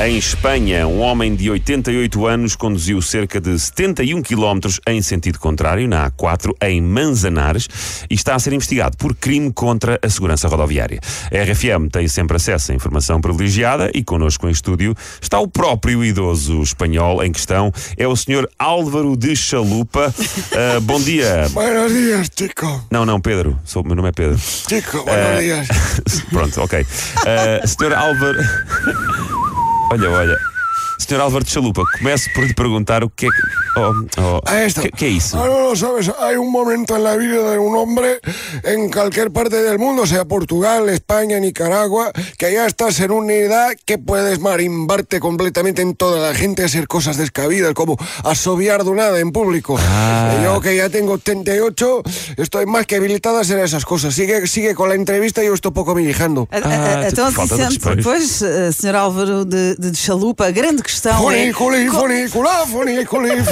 Em Espanha, um homem de 88 anos conduziu cerca de 71 km em sentido contrário, na A4, em Manzanares, e está a ser investigado por crime contra a segurança rodoviária. A RFM tem sempre acesso à informação privilegiada e connosco em estúdio está o próprio idoso espanhol em questão, é o Sr. Álvaro de Chalupa. Ah, bom dia. Buenos días, chico. Não, não, Pedro. Sou, meu nome é Pedro. Chico, buenos Eh, días. Pronto, ok. Uh, Sr. Álvaro. olha, olha. Sr. Álvaro de Chalupa, começo por lhe perguntar o que é que. Oh, oh, A esto. ¿qué, qué hizo? Ah, no, no, sabes, hay un momento en la vida de un hombre en cualquier parte del mundo, sea Portugal, España, Nicaragua, que ya estás en una edad que puedes marimbarte completamente en toda la gente, hacer cosas descabidas, como asobiar de nada en público. Ah. Yo que ya tengo 38, estoy más que habilitada a hacer esas cosas. Sigue, sigue con la entrevista y yo estoy poco mirijando. Ah, Ah, então, tu- falta de Vicente, respeito. pois, eh, Sr. Álvaro de, de Chalupa, a grande questão é. Funiculi,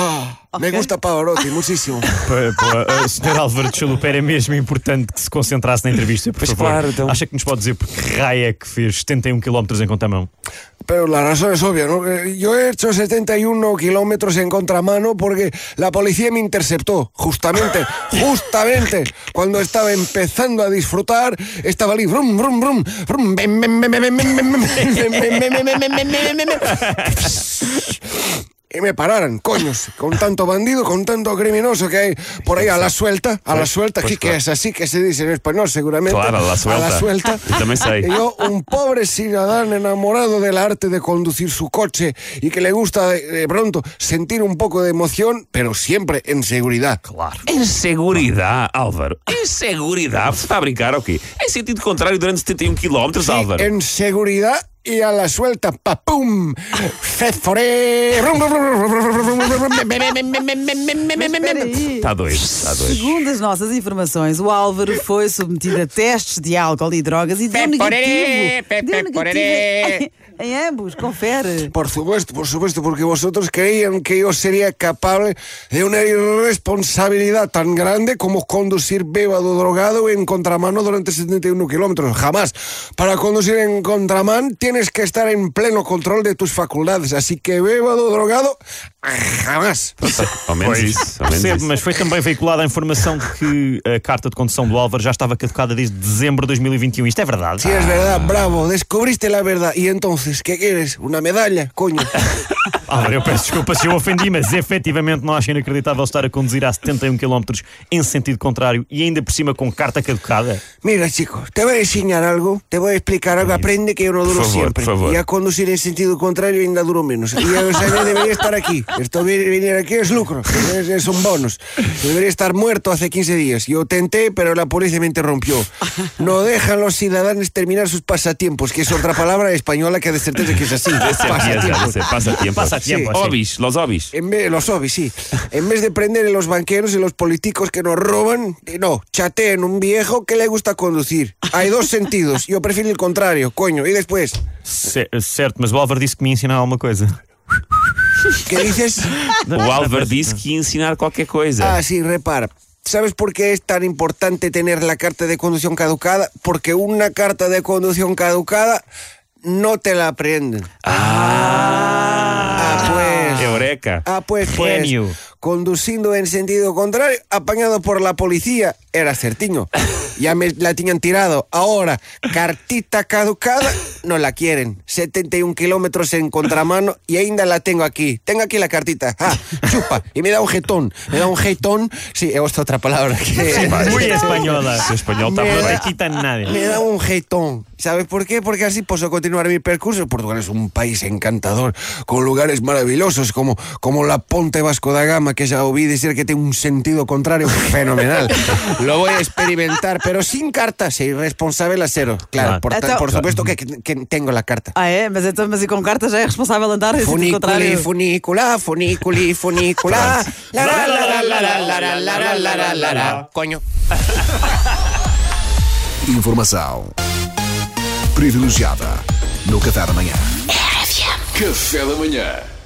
Ah, me gusta Pavarotti, muchísimo. O Sr. Álvaro de Chalupa era mesmo importante que se concentrasse na entrevista, por Pois favor. claro, então. Acha que nos pode dizer por que raio é que fez 71 km em contramão? Pero la razón es obvia, ¿no? Eh, Yo he hecho 71 kilómetros en contramano porque la policía me interceptó, justamente, justamente, cuando estaba empezando a disfrutar, estaba allí, brum, brum, brum, brum, y me pararan, coños, con tanto bandido, con tanto criminoso que hay por ahí a la suelta, a la suelta, pues aquí que es así que se dice en español seguramente. Claro, a la suelta. A la suelta. Y yo, un pobre ciudadano enamorado del arte de conducir su coche y que le gusta de, pronto sentir un poco de emoción, pero siempre en seguridad. Claro. En seguridad, Álvaro. En seguridad. Está a brincar aquí. En sentido contrario durante 71 kilómetros, Álvaro. En seguridad y a la suelta, papum, aí. Está doido, está doido. Segundo as nossas informações, o Álvaro foi submetido a testes de álcool e drogas e deu negativo. Deu negativo em ambos, confere. Por supuesto, por supuesto, porque vosotros creían que yo sería capaz de una irresponsabilidad tan grande como conducir bébado drogado en contramano durante 71 kilómetros. Jamás. Para conducir en contramán tienes que estar en pleno control de tus facultades. Así que bébado drogado, jamás. Ao menos isso. Ao menos Percebo, isso. mas foi também veiculada a informação de que a carta de condução do Álvaro já estava caducada desde dezembro de 2021. Isto é verdade? Sí, es verdad, bravo, descubriste la verdad. Y entonces, ¿qué quieres? ¿Una medalla? Coño. Álvaro, eu peço desculpa se eu ofendi, mas efetivamente não acho inacreditável estar a conduzir a 71 km em sentido contrário e ainda por cima com carta caducada. Mira, chico, te voy a enseñar algo, te voy a explicar algo. Aprende que yo no duro Por favor, siempre. por favor. Y a conducir en sentido contrario ainda duro menos. Y o sea, debería estar aquí. Esto vi- venir aquí es lucro, es, es un bonus. Debería estar muerto hace 15 días. Yo tenté, pero la policía me interrumpió. No dejan los ciudadanos terminar sus pasatiempos, que es otra palabra española que de certeza que es así. Pasatiempos. Pasatiempos. Sí. Los hobbies. En vez, los hobbies, sí. En vez de prender en los banqueros y los políticos que nos roban, eh, no, chateen un viejo que le gusta conducir. Hay dos sentidos. Yo prefiero el contrario, coño. Y después, Ce- certo, mas o Álvaro disse que me ia ensinar alguma coisa. ¿qué dices? O Álvaro disse que ia ensinar qualquer coisa. Ah, sí, repara. ¿Sabes por qué es tan importante tener la carta de conducción caducada? Porque una carta de conducción caducada no te la aprenden. Ah. Eureka. Ah, pues, pues, Genio. conduciendo en sentido contrario, apañado por la policía, era certiño. Ya me la tenían tirado. Ahora, cartita caducada, no la quieren. 71 kilómetros en contramano y ainda la tengo aquí. Tengo aquí la cartita. Ah, chupa. Y me da un jetón. Me da un jetón. Sí, he puesto otra palabra. que- Muy española. Espanhol está Me No da- te quitan nada. me da un jetón. ¿Sabes por qué? Porque así puedo continuar mi percurso. Portugal es un país encantador, con lugares maravillosos como, como la Ponte Vasco da Gama, que ya oí decir que tiene un sentido contrario fenomenal. Lo voy a experimentar, pero sin carta, sí, responsable a cero. Claro, por, supuesto que, tengo la carta. Ah, é? Mas, então, mas carta já é responsável andar? Funiculi, funicula, funiculi, funicula. Coño. Informação privilegiada no Café da Manhã. RFM. Café da Manhã.